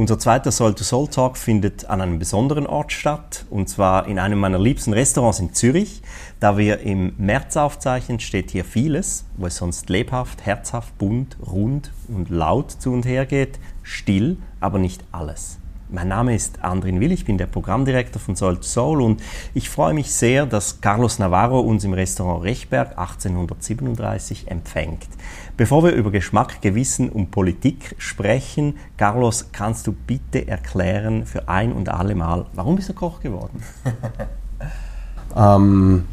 Unser zweiter Soul to Soul Talk findet an einem besonderen Ort statt, und zwar in einem meiner liebsten Restaurants in Zürich. Da wir im März aufzeichnen, steht hier vieles, wo es sonst lebhaft, herzhaft, bunt, rund und laut zu und her geht, still, aber nicht alles. Mein Name ist Andrin Will, ich bin der Programmdirektor von Soul to Soul und ich freue mich sehr, dass Carlos Navarro uns im Restaurant Rechberg 1837 empfängt. Bevor wir über Geschmack, Gewissen und Politik sprechen, Carlos, kannst du bitte erklären für ein und alle Mal, warum bist du Koch geworden? ähm,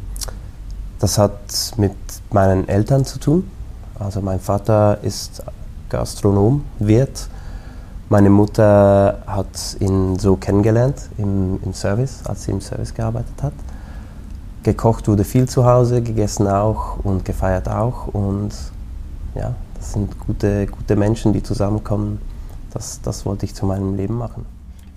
das hat mit meinen Eltern zu tun. Also mein Vater ist Gastronom, Wirt meine Mutter hat ihn so kennengelernt im, im Service, als sie im Service gearbeitet hat. Gekocht wurde viel zu Hause, gegessen auch und gefeiert auch. Und ja, das sind gute, gute Menschen, die zusammenkommen. Das, das wollte ich zu meinem Leben machen.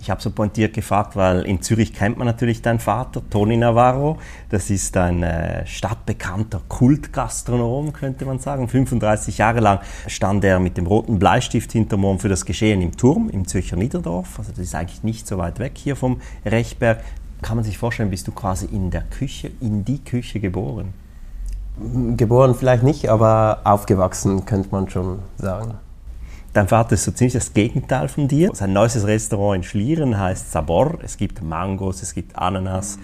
Ich habe so pointiert gefragt, weil in Zürich kennt man natürlich deinen Vater, Toni Navarro. Das ist ein äh, stadtbekannter Kultgastronom, könnte man sagen. 35 Jahre lang stand er mit dem roten Bleistift hinterm Ohren für das Geschehen im Turm im Zürcher Niederdorf. Also das ist eigentlich nicht so weit weg hier vom Rechberg. Kann man sich vorstellen, bist du quasi in der Küche, in die Küche geboren? Geboren vielleicht nicht, aber aufgewachsen könnte man schon sagen. Dein Vater ist so ziemlich das Gegenteil von dir. Sein neues Restaurant in Schlieren heißt Sabor. Es gibt Mangos, es gibt Ananas.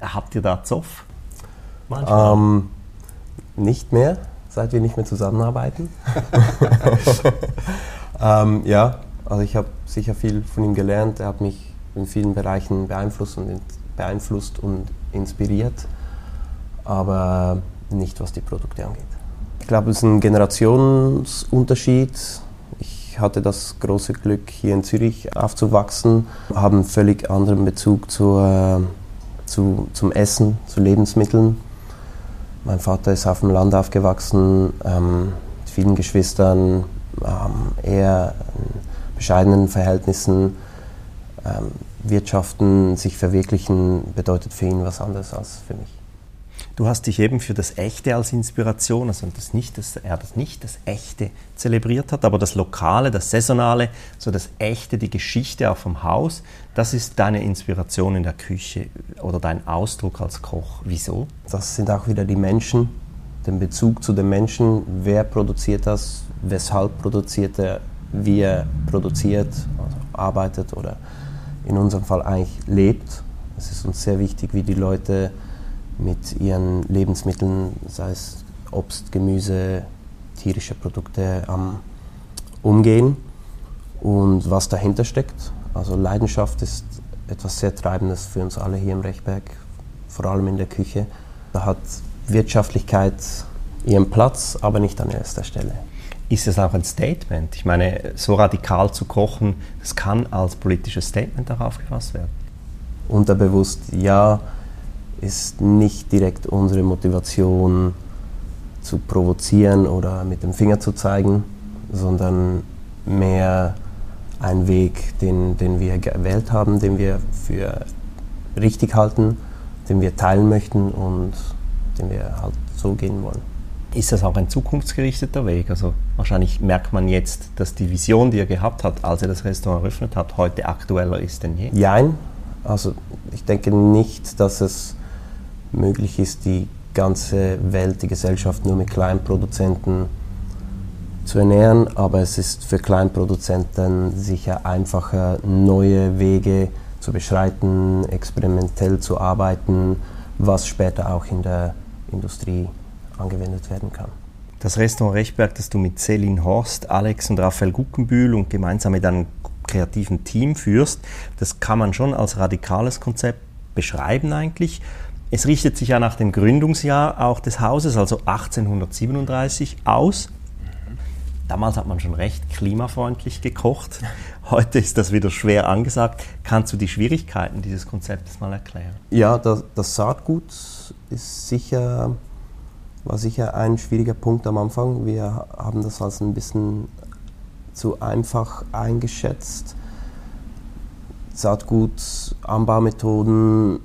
Habt ihr da Zoff? Ähm, nicht mehr, seit wir nicht mehr zusammenarbeiten. ähm, ja, also ich habe sicher viel von ihm gelernt. Er hat mich in vielen Bereichen beeinflusst und, beeinflusst und inspiriert, aber nicht was die Produkte angeht. Ich glaube, es ist ein Generationsunterschied hatte das große Glück, hier in Zürich aufzuwachsen, habe einen völlig anderen Bezug zu, äh, zu, zum Essen, zu Lebensmitteln. Mein Vater ist auf dem Land aufgewachsen, ähm, mit vielen Geschwistern, ähm, eher in bescheidenen Verhältnissen. Ähm, Wirtschaften, sich verwirklichen, bedeutet für ihn was anderes als für mich. Du hast dich eben für das Echte als Inspiration, also das nicht, dass er das nicht das Echte zelebriert hat, aber das Lokale, das Saisonale, so das Echte, die Geschichte auch vom Haus, das ist deine Inspiration in der Küche oder dein Ausdruck als Koch. Wieso? Das sind auch wieder die Menschen, den Bezug zu den Menschen. Wer produziert das? Weshalb produziert er? Wie er produziert, also arbeitet oder in unserem Fall eigentlich lebt. Es ist uns sehr wichtig, wie die Leute mit ihren Lebensmitteln, sei es Obst, Gemüse, tierische Produkte, am Umgehen und was dahinter steckt. Also Leidenschaft ist etwas sehr Treibendes für uns alle hier im Rechberg, vor allem in der Küche. Da hat Wirtschaftlichkeit ihren Platz, aber nicht an erster Stelle. Ist das auch ein Statement? Ich meine, so radikal zu kochen, das kann als politisches Statement auch aufgefasst werden. Unterbewusst ja, ist nicht direkt unsere Motivation zu provozieren oder mit dem Finger zu zeigen, sondern mehr ein Weg, den, den wir gewählt haben, den wir für richtig halten, den wir teilen möchten und den wir halt so gehen wollen. Ist das auch ein zukunftsgerichteter Weg? Also wahrscheinlich merkt man jetzt, dass die Vision, die er gehabt hat, als er das Restaurant eröffnet hat, heute aktueller ist denn je. Nein, also ich denke nicht, dass es möglich ist, die ganze Welt, die Gesellschaft nur mit Kleinproduzenten zu ernähren, aber es ist für Kleinproduzenten sicher einfacher, neue Wege zu beschreiten, experimentell zu arbeiten, was später auch in der Industrie angewendet werden kann. Das Restaurant Rechberg, das du mit Celine Horst, Alex und Raphael Guckenbühl und gemeinsam mit einem kreativen Team führst, das kann man schon als radikales Konzept beschreiben eigentlich. Es richtet sich ja nach dem Gründungsjahr auch des Hauses, also 1837, aus. Damals hat man schon recht klimafreundlich gekocht. Heute ist das wieder schwer angesagt. Kannst du die Schwierigkeiten dieses Konzeptes mal erklären? Ja, das, das Saatgut ist sicher, war sicher ein schwieriger Punkt am Anfang. Wir haben das als ein bisschen zu einfach eingeschätzt. Saatgut, Anbaumethoden,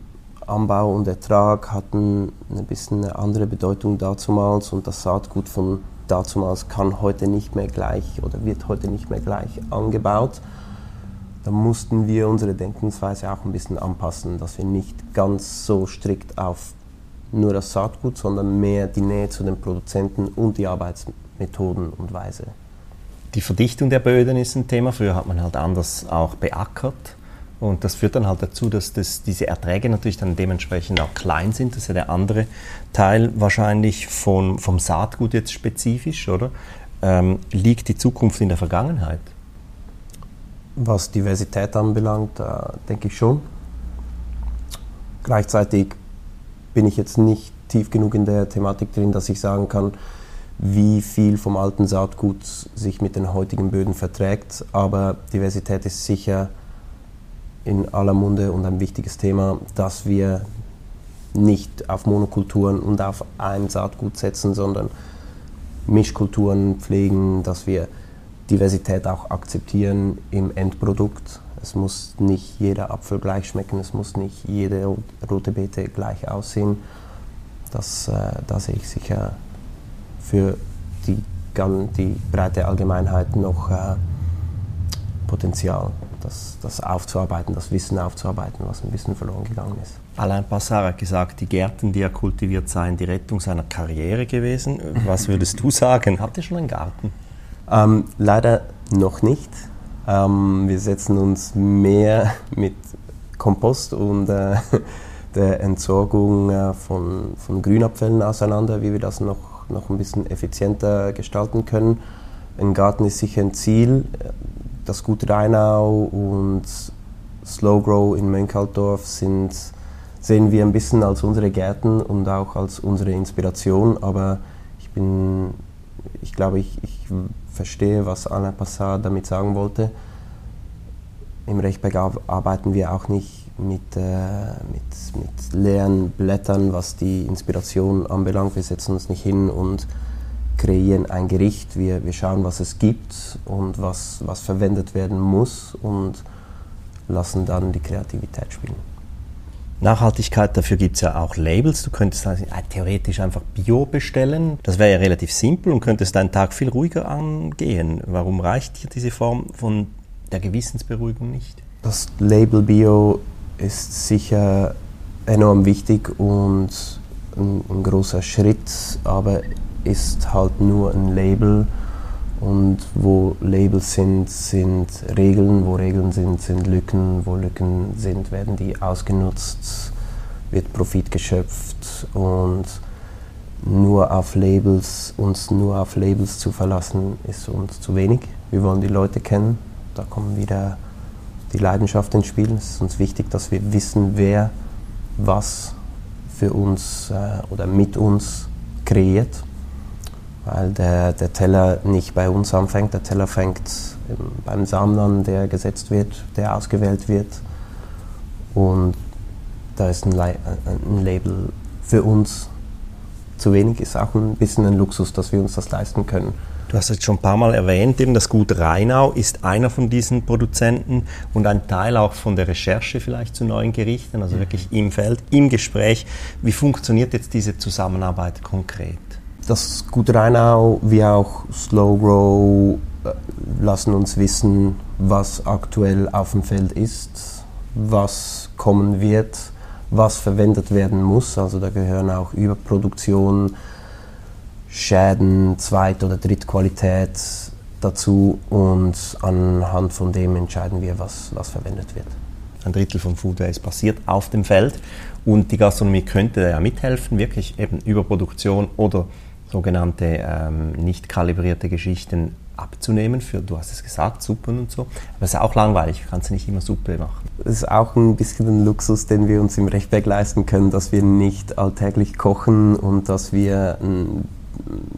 Anbau und Ertrag hatten ein bisschen eine andere Bedeutung dazumals und das Saatgut von dazumals kann heute nicht mehr gleich oder wird heute nicht mehr gleich angebaut. da mussten wir unsere Denkensweise auch ein bisschen anpassen, dass wir nicht ganz so strikt auf nur das Saatgut, sondern mehr die Nähe zu den Produzenten und die Arbeitsmethoden und Weise. Die Verdichtung der Böden ist ein Thema. Früher hat man halt anders auch beackert. Und das führt dann halt dazu, dass das, diese Erträge natürlich dann dementsprechend auch klein sind. Das ist ja der andere Teil wahrscheinlich von, vom Saatgut jetzt spezifisch, oder? Ähm, liegt die Zukunft in der Vergangenheit? Was Diversität anbelangt, äh, denke ich schon. Gleichzeitig bin ich jetzt nicht tief genug in der Thematik drin, dass ich sagen kann, wie viel vom alten Saatgut sich mit den heutigen Böden verträgt. Aber Diversität ist sicher in aller Munde und ein wichtiges Thema, dass wir nicht auf Monokulturen und auf ein Saatgut setzen, sondern Mischkulturen pflegen, dass wir Diversität auch akzeptieren im Endprodukt. Es muss nicht jeder Apfel gleich schmecken, es muss nicht jede rote Beete gleich aussehen. Das, äh, da sehe ich sicher für die, die breite Allgemeinheit noch äh, Potenzial, das, das aufzuarbeiten, das Wissen aufzuarbeiten, was ein bisschen verloren gegangen ist. Alain Passard hat gesagt, die Gärten, die er kultiviert, seien die Rettung seiner Karriere gewesen. Was würdest du sagen? Habt ihr schon einen Garten? Ähm, leider noch nicht. Ähm, wir setzen uns mehr mit Kompost und äh, der Entsorgung äh, von, von Grünabfällen auseinander, wie wir das noch, noch ein bisschen effizienter gestalten können. Ein Garten ist sicher ein Ziel. Das Gut Rheinau und Slow Grow in Mönckeldorf sind, sehen wir ein bisschen als unsere Gärten und auch als unsere Inspiration, aber ich bin, ich glaube, ich, ich verstehe, was Alain Passat damit sagen wollte. Im Rechtberg arbeiten wir auch nicht mit, äh, mit, mit leeren Blättern, was die Inspiration anbelangt. Wir setzen uns nicht hin und kreieren ein Gericht. Wir, wir schauen, was es gibt und was, was verwendet werden muss und lassen dann die Kreativität spielen. Nachhaltigkeit, dafür gibt es ja auch Labels. Du könntest also theoretisch einfach Bio bestellen. Das wäre ja relativ simpel und könntest deinen Tag viel ruhiger angehen. Warum reicht dir diese Form von der Gewissensberuhigung nicht? Das Label Bio ist sicher enorm wichtig und ein, ein großer Schritt, aber ist halt nur ein Label und wo Labels sind, sind Regeln, wo Regeln sind, sind Lücken, wo Lücken sind, werden die ausgenutzt, wird Profit geschöpft und nur auf Labels, uns nur auf Labels zu verlassen, ist uns zu wenig. Wir wollen die Leute kennen, da kommt wieder die Leidenschaft ins Spiel. Es ist uns wichtig, dass wir wissen, wer was für uns äh, oder mit uns kreiert weil der, der Teller nicht bei uns anfängt. Der Teller fängt beim Samen an, der gesetzt wird, der ausgewählt wird. Und da ist ein, ein Label für uns zu wenig, ist auch ein bisschen ein Luxus, dass wir uns das leisten können. Du hast es schon ein paar Mal erwähnt, eben das Gut Rheinau ist einer von diesen Produzenten und ein Teil auch von der Recherche vielleicht zu neuen Gerichten, also wirklich im Feld, im Gespräch. Wie funktioniert jetzt diese Zusammenarbeit konkret? Das Gut Rheinau wie auch Slow Grow äh, lassen uns wissen, was aktuell auf dem Feld ist, was kommen wird, was verwendet werden muss. Also da gehören auch Überproduktion, Schäden, Zweit- oder Drittqualität dazu und anhand von dem entscheiden wir, was, was verwendet wird. Ein Drittel von Food Waste passiert auf dem Feld und die Gastronomie könnte ja mithelfen, wirklich eben Überproduktion oder sogenannte ähm, nicht kalibrierte Geschichten abzunehmen für, du hast es gesagt, Suppen und so. Aber es ist auch langweilig, du kannst nicht immer Suppe machen. Es ist auch ein bisschen ein Luxus, den wir uns im Rechtberg leisten können, dass wir nicht alltäglich kochen und dass wir ein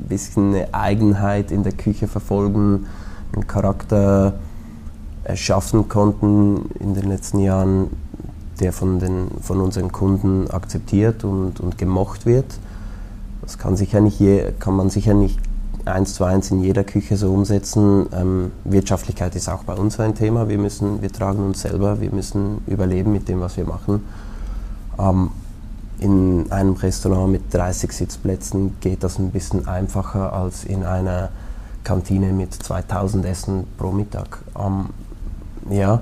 bisschen eine Eigenheit in der Küche verfolgen, einen Charakter erschaffen konnten in den letzten Jahren, der von, den, von unseren Kunden akzeptiert und, und gemocht wird. Das kann, sicher nicht je, kann man sicher nicht eins zu eins in jeder Küche so umsetzen. Ähm, Wirtschaftlichkeit ist auch bei uns ein Thema. Wir, müssen, wir tragen uns selber, wir müssen überleben mit dem, was wir machen. Ähm, in einem Restaurant mit 30 Sitzplätzen geht das ein bisschen einfacher als in einer Kantine mit 2000 Essen pro Mittag. Ähm, ja,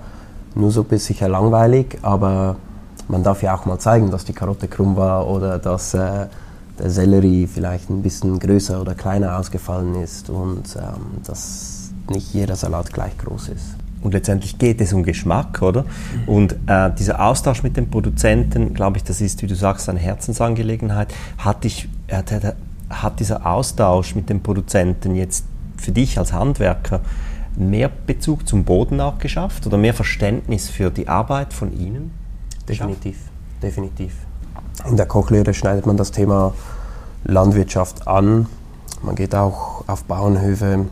Nusssuppe ist sicher langweilig, aber man darf ja auch mal zeigen, dass die Karotte krumm war oder dass äh, der Sellerie vielleicht ein bisschen größer oder kleiner ausgefallen ist und ähm, dass nicht jeder Salat gleich groß ist. Und letztendlich geht es um Geschmack, oder? Und äh, dieser Austausch mit den Produzenten, glaube ich, das ist, wie du sagst, eine Herzensangelegenheit. Hat, dich, hat, hat dieser Austausch mit den Produzenten jetzt für dich als Handwerker mehr Bezug zum Boden auch geschafft oder mehr Verständnis für die Arbeit von Ihnen? Definitiv, geschafft? definitiv. In der Kochlehre schneidet man das Thema Landwirtschaft an. Man geht auch auf Bauernhöfe,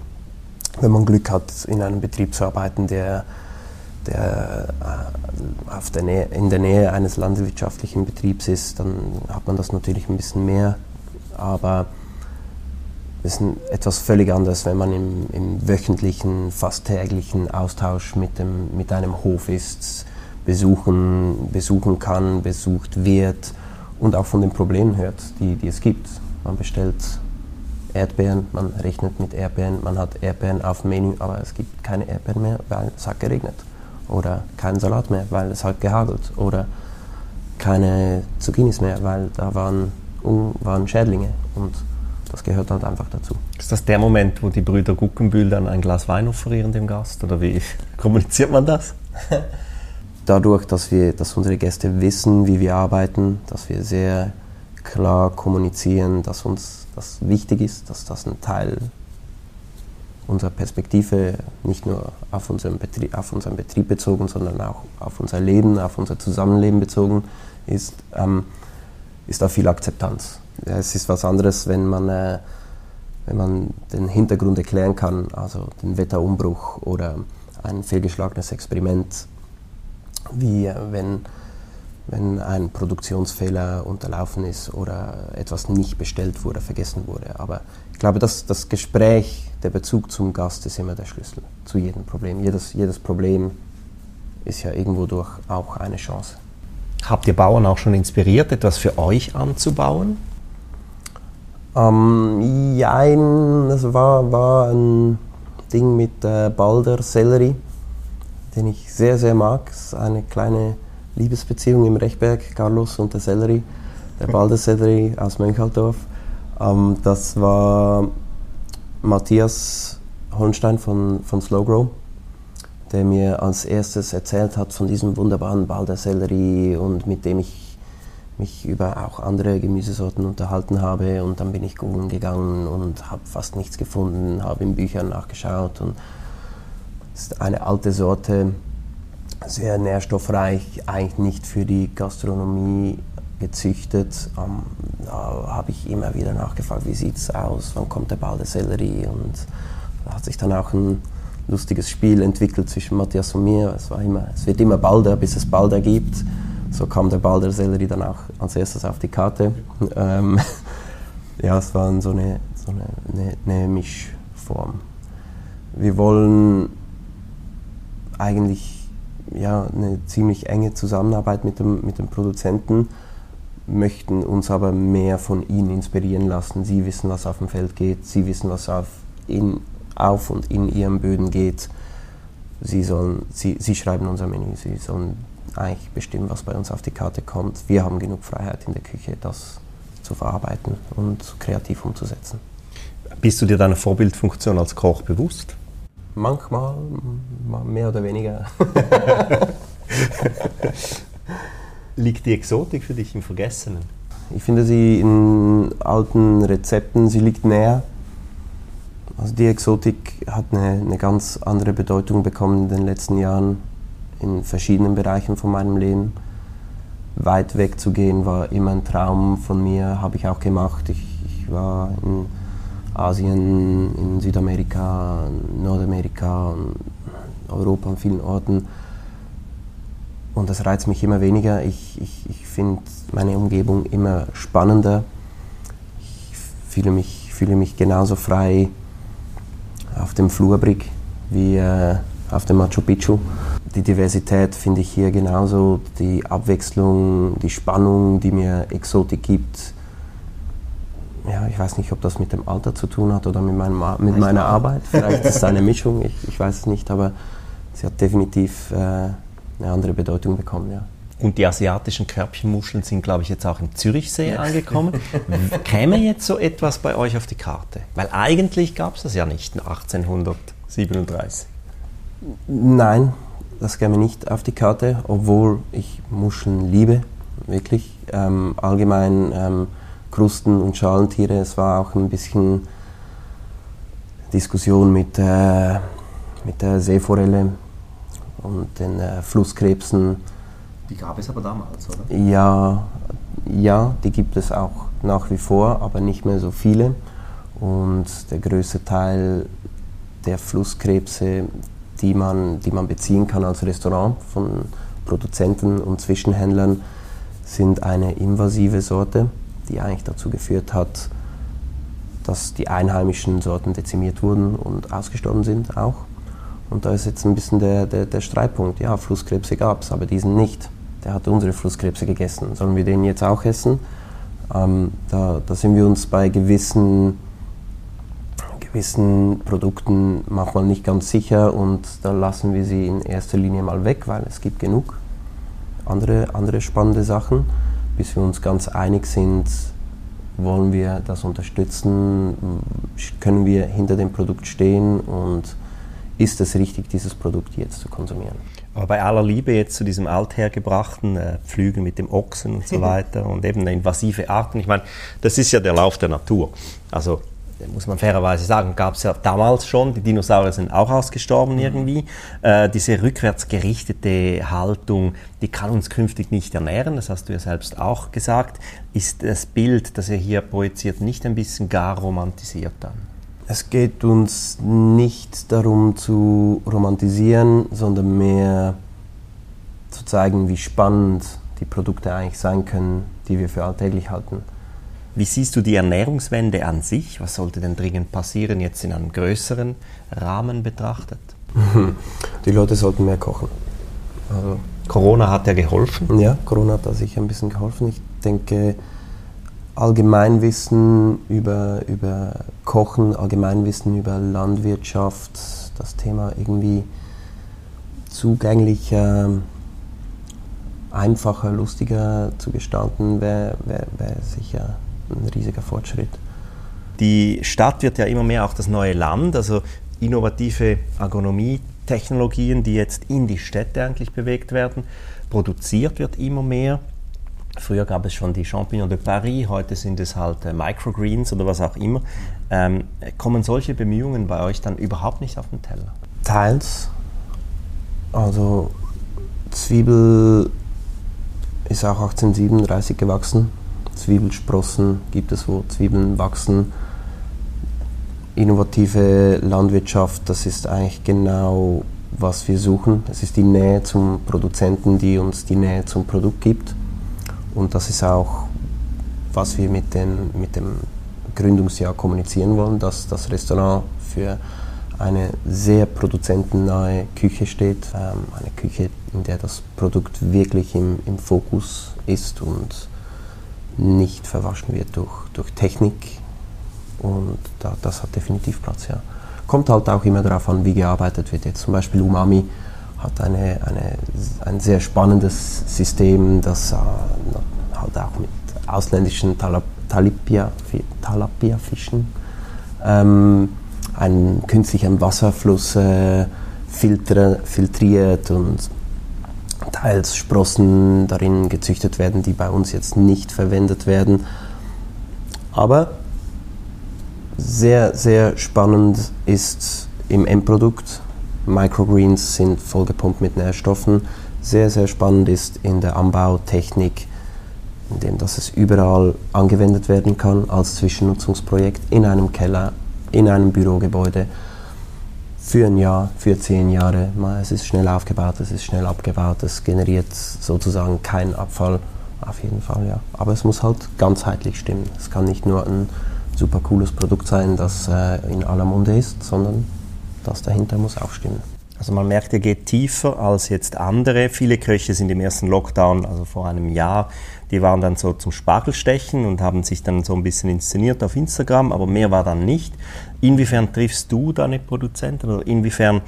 wenn man Glück hat, in einem Betrieb zu arbeiten, der, der, äh, der Nähe, in der Nähe eines landwirtschaftlichen Betriebs ist, dann hat man das natürlich ein bisschen mehr. Aber es ist etwas völlig anderes, wenn man im, im, wöchentlichen, fast täglichen Austausch mit, dem, mit einem Hof ist, besuchen, besuchen kann, besucht wird und auch von den Problemen hört, die, die es gibt. Man bestellt Erdbeeren, man rechnet mit Erdbeeren, man hat Erdbeeren auf dem Menü, aber es gibt keine Erdbeeren mehr, weil es hat geregnet. Oder keinen Salat mehr, weil es hat gehagelt. Oder keine Zucchinis mehr, weil da waren, waren Schädlinge. Und das gehört halt einfach dazu. Ist das der Moment, wo die Brüder Guckenbühl dann ein Glas Wein offerieren dem Gast? Oder wie kommuniziert man das? Dadurch, dass, wir, dass unsere Gäste wissen, wie wir arbeiten, dass wir sehr klar kommunizieren, dass uns das wichtig ist, dass das ein Teil unserer Perspektive nicht nur auf unseren, Betrieb, auf unseren Betrieb bezogen, sondern auch auf unser Leben, auf unser Zusammenleben bezogen ist, ähm, ist da viel Akzeptanz. Es ist was anderes, wenn man, äh, wenn man den Hintergrund erklären kann, also den Wetterumbruch oder ein fehlgeschlagenes Experiment, wie wenn, wenn ein Produktionsfehler unterlaufen ist oder etwas nicht bestellt wurde, vergessen wurde. Aber ich glaube, dass das Gespräch, der Bezug zum Gast ist immer der Schlüssel zu jedem Problem. Jedes, jedes Problem ist ja irgendwo durch auch eine Chance. Habt ihr Bauern auch schon inspiriert, etwas für euch anzubauen? Ähm, ja, das war, war ein Ding mit äh, Balder Sellerie, den ich sehr, sehr mag. Es ist eine kleine Liebesbeziehung im Rechberg, Carlos und der Sellerie, der Balder Sellerie aus Mönchaldorf. Ähm, das war Matthias Holstein von, von Slowgrow, der mir als erstes erzählt hat von diesem wunderbaren Balder Sellerie und mit dem ich mich über auch andere Gemüsesorten unterhalten habe und dann bin ich googeln gegangen und habe fast nichts gefunden, habe in Büchern nachgeschaut und ist eine alte Sorte, sehr nährstoffreich, eigentlich nicht für die Gastronomie gezüchtet. Ähm, da habe ich immer wieder nachgefragt, wie sieht es aus, wann kommt der Ball der Sellerie und da hat sich dann auch ein lustiges Spiel entwickelt zwischen Matthias und mir. Es, war immer, es wird immer balder, bis es balder gibt so kam der Ball der Sellerie dann auch als erstes auf die Karte. Ähm, ja, es war so eine, so eine, eine, eine Mischform. Wir wollen eigentlich ja, eine ziemlich enge Zusammenarbeit mit dem, mit dem Produzenten, möchten uns aber mehr von ihnen inspirieren lassen. Sie wissen, was auf dem Feld geht, sie wissen, was auf, in, auf und in ihren Böden geht. Sie, sollen, sie, sie schreiben unser Menü, sie sollen eigentlich bestimmen, was bei uns auf die Karte kommt. Wir haben genug Freiheit in der Küche, das zu verarbeiten und kreativ umzusetzen. Bist du dir deiner Vorbildfunktion als Koch bewusst? Manchmal, mehr oder weniger. Liegt die Exotik für dich im Vergessenen? Ich finde sie in alten Rezepten, sie liegt näher. Also die Exotik hat eine, eine ganz andere Bedeutung bekommen in den letzten Jahren in verschiedenen Bereichen von meinem Leben. Weit weg zu gehen war immer ein Traum von mir, habe ich auch gemacht. Ich, ich war in Asien, in Südamerika, Nordamerika, Europa an vielen Orten. Und das reizt mich immer weniger. Ich, ich, ich finde meine Umgebung immer spannender. Ich fühle mich, fühle mich genauso frei auf dem Flurbrick wie äh, auf dem Machu Picchu die Diversität finde ich hier genauso, die Abwechslung, die Spannung, die mir Exotik gibt. Ja, ich weiß nicht, ob das mit dem Alter zu tun hat oder mit, meinem, mit meiner Arbeit. Vielleicht ist es eine Mischung, ich, ich weiß es nicht, aber sie hat definitiv äh, eine andere Bedeutung bekommen. Ja. Und die asiatischen Körbchenmuscheln sind, glaube ich, jetzt auch im Zürichsee ja. angekommen. Käme jetzt so etwas bei euch auf die Karte? Weil eigentlich gab es das ja nicht 1837. Nein, das käme nicht auf die Karte, obwohl ich Muscheln liebe, wirklich. Ähm, allgemein ähm, Krusten- und Schalentiere, es war auch ein bisschen Diskussion mit, äh, mit der Seeforelle und den äh, Flusskrebsen. Die gab es aber damals, oder? Ja, ja, die gibt es auch nach wie vor, aber nicht mehr so viele. Und der größte Teil der Flusskrebse, die man, die man beziehen kann als Restaurant von Produzenten und Zwischenhändlern, sind eine invasive Sorte, die eigentlich dazu geführt hat, dass die einheimischen Sorten dezimiert wurden und ausgestorben sind auch. Und da ist jetzt ein bisschen der, der, der Streitpunkt. Ja, Flusskrebse gab es, aber diesen nicht. Der hat unsere Flusskrebse gegessen. Sollen wir den jetzt auch essen? Ähm, da, da sind wir uns bei gewissen, gewissen Produkten manchmal nicht ganz sicher und da lassen wir sie in erster Linie mal weg, weil es gibt genug andere, andere spannende Sachen, bis wir uns ganz einig sind, wollen wir das unterstützen, können wir hinter dem Produkt stehen und ist es richtig, dieses Produkt jetzt zu konsumieren. Aber bei aller Liebe jetzt zu diesem althergebrachten äh, Pflügen mit dem Ochsen und so weiter und eben invasive Arten, ich meine, das ist ja der Lauf der Natur. Also muss man fairerweise sagen, gab es ja damals schon, die Dinosaurier sind auch ausgestorben mhm. irgendwie. Äh, diese rückwärtsgerichtete Haltung, die kann uns künftig nicht ernähren, das hast du ja selbst auch gesagt. Ist das Bild, das ihr hier projiziert, nicht ein bisschen gar romantisiert dann? Es geht uns nicht darum zu romantisieren, sondern mehr zu zeigen, wie spannend die Produkte eigentlich sein können, die wir für alltäglich halten. Wie siehst du die Ernährungswende an sich? Was sollte denn dringend passieren, jetzt in einem größeren Rahmen betrachtet? Die Leute sollten mehr kochen. Also Corona hat ja geholfen. Ja, Corona hat da sicher ein bisschen geholfen. Ich denke, Allgemeinwissen über, über Kochen, Allgemeinwissen über Landwirtschaft, das Thema irgendwie zugänglicher, einfacher, lustiger zu gestalten, wäre wär, wär sicher ein riesiger Fortschritt. Die Stadt wird ja immer mehr auch das neue Land, also innovative Agronomie-Technologien, die jetzt in die Städte eigentlich bewegt werden. Produziert wird immer mehr. Früher gab es schon die Champignons de Paris, heute sind es halt äh, Microgreens oder was auch immer. Ähm, kommen solche Bemühungen bei euch dann überhaupt nicht auf den Teller? Teils. Also Zwiebel ist auch 1837 gewachsen. Zwiebelsprossen gibt es, wo Zwiebeln wachsen. Innovative Landwirtschaft, das ist eigentlich genau, was wir suchen. Es ist die Nähe zum Produzenten, die uns die Nähe zum Produkt gibt. Und das ist auch, was wir mit, den, mit dem Gründungsjahr kommunizieren wollen, dass das Restaurant für eine sehr produzentennahe Küche steht. Ähm, eine Küche, in der das Produkt wirklich im, im Fokus ist und nicht verwaschen wird durch, durch Technik. Und da, das hat definitiv Platz, ja. Kommt halt auch immer darauf an, wie gearbeitet wird. Jetzt zum Beispiel Umami hat eine, eine, ein sehr spannendes System, das äh, halt auch mit ausländischen Talapia-Fischen Talapia ähm, einen künstlichen Wasserfluss äh, filtre, filtriert und teils Sprossen darin gezüchtet werden, die bei uns jetzt nicht verwendet werden. Aber sehr, sehr spannend ist im Endprodukt. Microgreens sind vollgepumpt mit Nährstoffen. Sehr, sehr spannend ist in der Anbautechnik, indem dass es überall angewendet werden kann als Zwischennutzungsprojekt in einem Keller, in einem Bürogebäude für ein Jahr, für zehn Jahre. Es ist schnell aufgebaut, es ist schnell abgebaut, es generiert sozusagen keinen Abfall. Auf jeden Fall, ja. Aber es muss halt ganzheitlich stimmen. Es kann nicht nur ein super cooles Produkt sein, das äh, in aller Munde ist, sondern das dahinter muss auch stimmen. Also man merkt, ihr geht tiefer als jetzt andere. Viele Köche sind im ersten Lockdown, also vor einem Jahr, die waren dann so zum Spargelstechen und haben sich dann so ein bisschen inszeniert auf Instagram, aber mehr war dann nicht. Inwiefern triffst du deine Produzenten oder inwiefern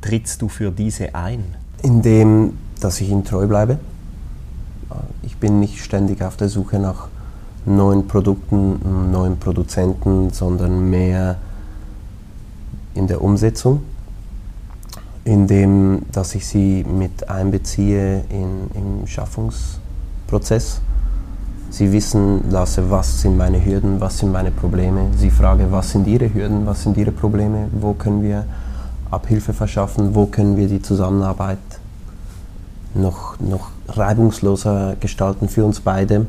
trittst du für diese ein? Indem, dass ich ihm treu bleibe. Ich bin nicht ständig auf der Suche nach neuen Produkten, neuen Produzenten, sondern mehr in der Umsetzung, indem dass ich sie mit einbeziehe in, im Schaffungsprozess. Sie wissen lasse, was sind meine Hürden, was sind meine Probleme. Sie frage, was sind Ihre Hürden, was sind Ihre Probleme, wo können wir Abhilfe verschaffen, wo können wir die Zusammenarbeit noch, noch reibungsloser gestalten für uns beide.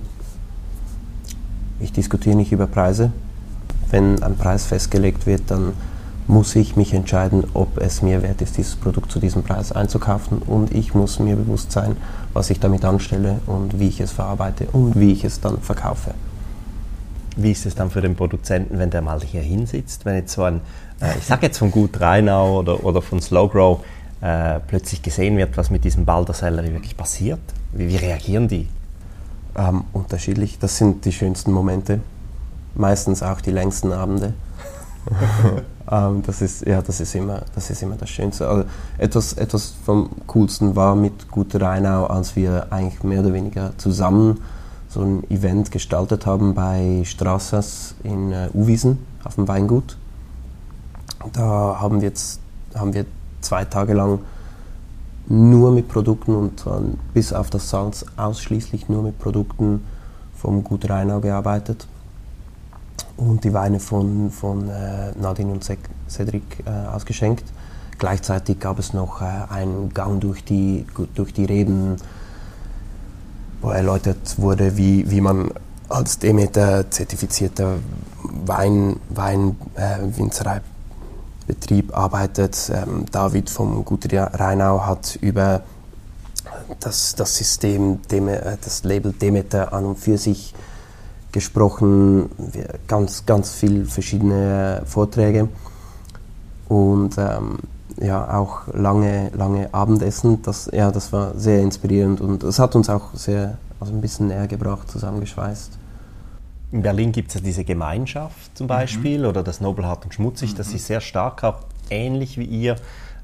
Ich diskutiere nicht über Preise. Wenn ein Preis festgelegt wird, dann muss ich mich entscheiden, ob es mir wert ist, dieses Produkt zu diesem Preis einzukaufen. Und ich muss mir bewusst sein, was ich damit anstelle und wie ich es verarbeite und wie ich es dann verkaufe. Wie ist es dann für den Produzenten, wenn der mal hier hinsitzt, wenn jetzt so ein, äh, ich sage jetzt von Gut Rheinau oder, oder von Slow Grow, äh, plötzlich gesehen wird, was mit diesem Balder wirklich passiert? Wie, wie reagieren die? Ähm, unterschiedlich. Das sind die schönsten Momente. Meistens auch die längsten Abende. ähm, das, ist, ja, das, ist immer, das ist immer das Schönste. Also etwas, etwas vom Coolsten war mit Gute Rheinau, als wir eigentlich mehr oder weniger zusammen so ein Event gestaltet haben bei Strassers in äh, Uwiesen auf dem Weingut. Da haben wir jetzt haben wir zwei Tage lang nur mit Produkten und dann bis auf das Salz ausschließlich nur mit Produkten vom Gut Rheinau gearbeitet und die Weine von, von äh, Nadine und Cedric äh, ausgeschenkt. Gleichzeitig gab es noch äh, einen Gang durch die, durch die Reben, wo erläutert wurde, wie, wie man als Demeter-zertifizierter Wein, Wein äh, arbeitet. Ähm, David vom Gut Rheinau hat über das, das System, äh, das Label Demeter an und für sich gesprochen, ganz, ganz viele verschiedene Vorträge und ähm, ja, auch lange, lange Abendessen. Das, ja, das war sehr inspirierend und es hat uns auch sehr, also ein bisschen näher gebracht, zusammengeschweißt. In Berlin gibt es ja diese Gemeinschaft zum Beispiel mhm. oder das Nobelhart und Schmutzig, mhm. das sich sehr stark auch ähnlich wie ihr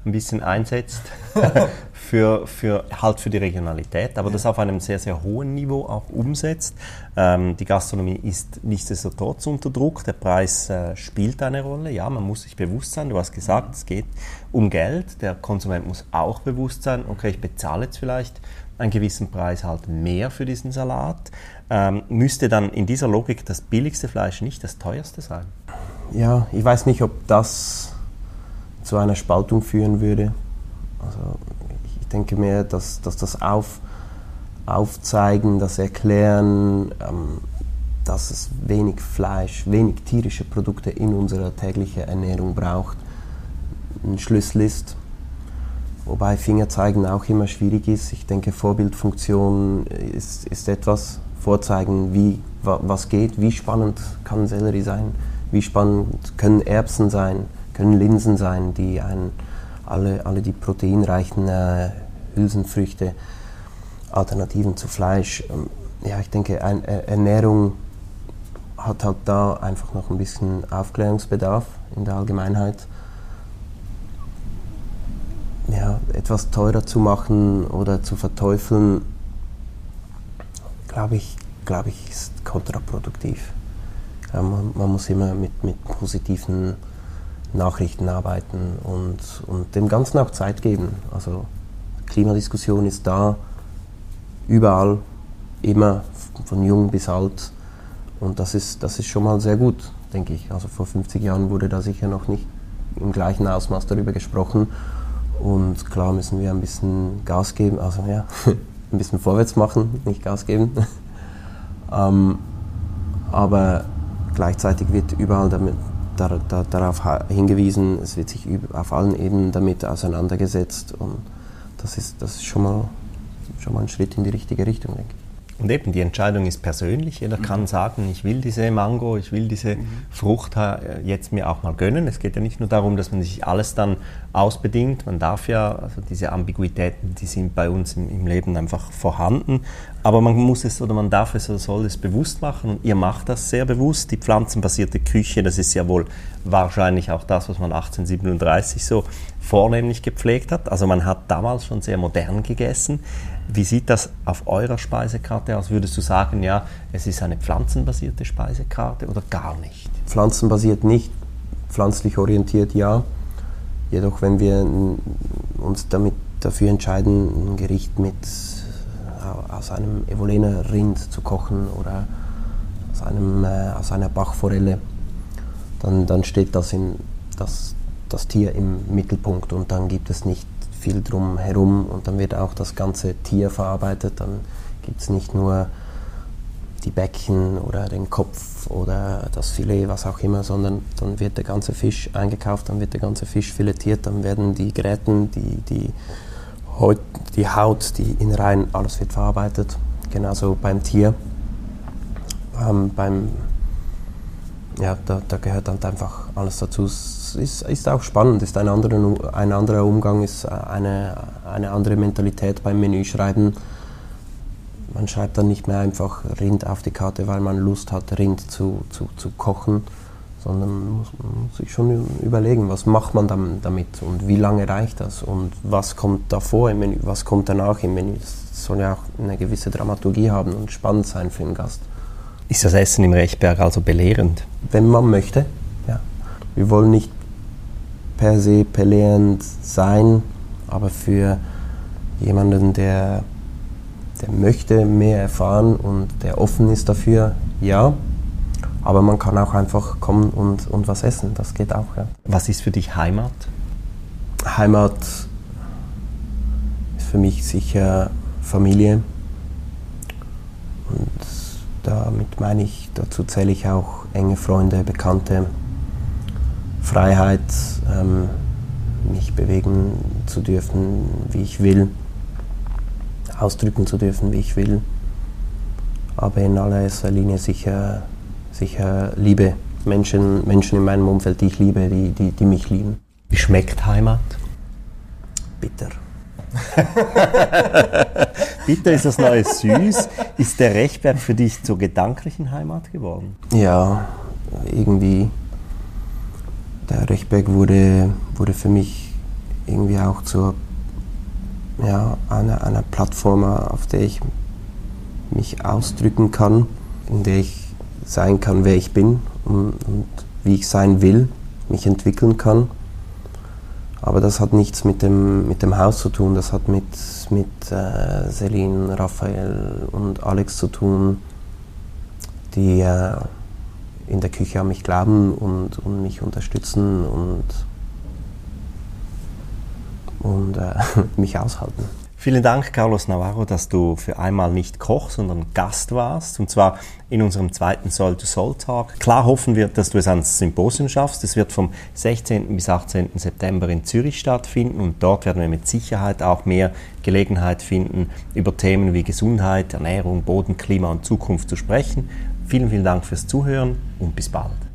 ein bisschen einsetzt für, für, halt für die Regionalität, aber das auf einem sehr, sehr hohen Niveau auch umsetzt. Ähm, die Gastronomie ist nichtsdestotrotz unter Druck, der Preis äh, spielt eine Rolle, ja, man muss sich bewusst sein, du hast gesagt, es geht um Geld, der Konsument muss auch bewusst sein, okay, ich bezahle jetzt vielleicht einen gewissen Preis halt mehr für diesen Salat, ähm, müsste dann in dieser Logik das billigste Fleisch nicht das teuerste sein? Ja, ich weiß nicht, ob das zu einer Spaltung führen würde. Also ich denke mehr, dass, dass das Auf, Aufzeigen, das Erklären, ähm, dass es wenig Fleisch, wenig tierische Produkte in unserer täglichen Ernährung braucht, ein Schlüssel ist. Wobei Fingerzeigen auch immer schwierig ist. Ich denke, Vorbildfunktion ist, ist etwas, vorzeigen, wie, was geht, wie spannend kann Sellerie sein, wie spannend können Erbsen sein, können Linsen sein, die ein, alle, alle die proteinreichen äh, Hülsenfrüchte, Alternativen zu Fleisch. Ähm, ja, ich denke, ein, äh, Ernährung hat halt da einfach noch ein bisschen Aufklärungsbedarf in der Allgemeinheit ja, etwas teurer zu machen oder zu verteufeln, glaube ich, glaube ich, ist kontraproduktiv. Ja, man, man, muss immer mit, mit positiven Nachrichten arbeiten und, und dem Ganzen auch Zeit geben. Also Klimadiskussion ist da, überall, immer, von jung bis alt. Und das ist, das ist schon mal sehr gut, denke ich. Also vor 50 Jahren wurde da sicher noch nicht im gleichen Ausmaß darüber gesprochen. Und klar müssen wir ein bisschen Gas geben, also ja, ein bisschen vorwärts machen, nicht Gas geben. ähm, aber gleichzeitig wird überall damit, dar, dar, darauf hingewiesen, es wird sich auf allen Ebenen damit auseinandergesetzt und das ist, das ist schon, mal, schon mal ein Schritt in die richtige Richtung, denke ich. Und eben, die Entscheidung ist persönlich. Jeder mhm. kann sagen, ich will diese Mango, ich will diese mhm. Frucht jetzt mir auch mal gönnen. Es geht ja nicht nur darum, dass man sich alles dann ausbedingt. Man darf ja, also diese Ambiguitäten, die sind bei uns im, im Leben einfach vorhanden. Aber man muss es oder man darf es oder soll es bewusst machen. Und ihr macht das sehr bewusst. Die pflanzenbasierte Küche, das ist ja wohl wahrscheinlich auch das, was man 1837 so vornehmlich gepflegt hat. Also man hat damals schon sehr modern gegessen. Wie sieht das auf eurer Speisekarte aus? Würdest du sagen, ja, es ist eine pflanzenbasierte Speisekarte oder gar nicht? Pflanzenbasiert nicht, pflanzlich orientiert ja. Jedoch, wenn wir uns damit dafür entscheiden, ein Gericht mit aus einem Evolener Rind zu kochen oder aus, einem, äh, aus einer Bachforelle, dann, dann steht das, in, das, das Tier im Mittelpunkt und dann gibt es nicht viel drum herum und dann wird auch das ganze Tier verarbeitet. Dann gibt es nicht nur die Becken oder den Kopf oder das Filet, was auch immer, sondern dann wird der ganze Fisch eingekauft, dann wird der ganze Fisch filetiert, dann werden die Gräten, die, die, Die Haut, die Innereien, alles wird verarbeitet. Genauso beim Tier. Ähm, beim, ja, da, da, gehört dann einfach alles dazu. Es ist, ist auch spannend, ist ein anderer, ein anderer Umgang, ist eine, eine andere Mentalität beim Menüschreiben man schreibt dann nicht mehr einfach Rind auf die Karte, weil man Lust hat, Rind zu, zu, zu kochen, sondern muss, man muss sich schon überlegen, was macht man dann damit und wie lange reicht das und was kommt davor im Menü, was kommt danach im Menü. Das soll ja auch eine gewisse Dramaturgie haben und spannend sein für den Gast. Ist das Essen im Rechberg also belehrend? Wenn man möchte, ja. Wir wollen nicht per se belehrend sein, aber für jemanden, der der möchte mehr erfahren und der offen ist dafür, ja. Aber man kann auch einfach kommen und, und was essen, das geht auch. Ja. Was ist für dich Heimat? Heimat ist für mich sicher Familie. Und damit meine ich, dazu zähle ich auch enge Freunde, Bekannte, Freiheit, ähm, mich bewegen zu dürfen, wie ich will ausdrücken zu dürfen, wie ich will. Aber in allererster Linie sicher, sicher Liebe. Menschen, Menschen in meinem Umfeld, die ich liebe, die, die, die mich lieben. Wie schmeckt Heimat? Bitter. Bitter ist das neue Süß. Ist der Rechberg für dich zur gedanklichen Heimat geworden? Ja, irgendwie. Der Rechberg wurde, wurde für mich irgendwie auch zur ja, eine, eine Plattform, auf der ich mich ausdrücken kann, in der ich sein kann, wer ich bin und, und wie ich sein will, mich entwickeln kann. Aber das hat nichts mit dem, mit dem Haus zu tun, das hat mit, mit äh, Celine, Raphael und Alex zu tun, die äh, in der Küche an mich glauben und, und mich unterstützen und und äh, mich aushalten. Vielen Dank, Carlos Navarro, dass du für einmal nicht Koch, sondern Gast warst. Und zwar in unserem zweiten Soul-to-Soul-Talk. Klar hoffen wir, dass du es ans Symposium schaffst. Es wird vom 16. bis 18. September in Zürich stattfinden. Und dort werden wir mit Sicherheit auch mehr Gelegenheit finden, über Themen wie Gesundheit, Ernährung, Boden, Klima und Zukunft zu sprechen. Vielen, vielen Dank fürs Zuhören und bis bald.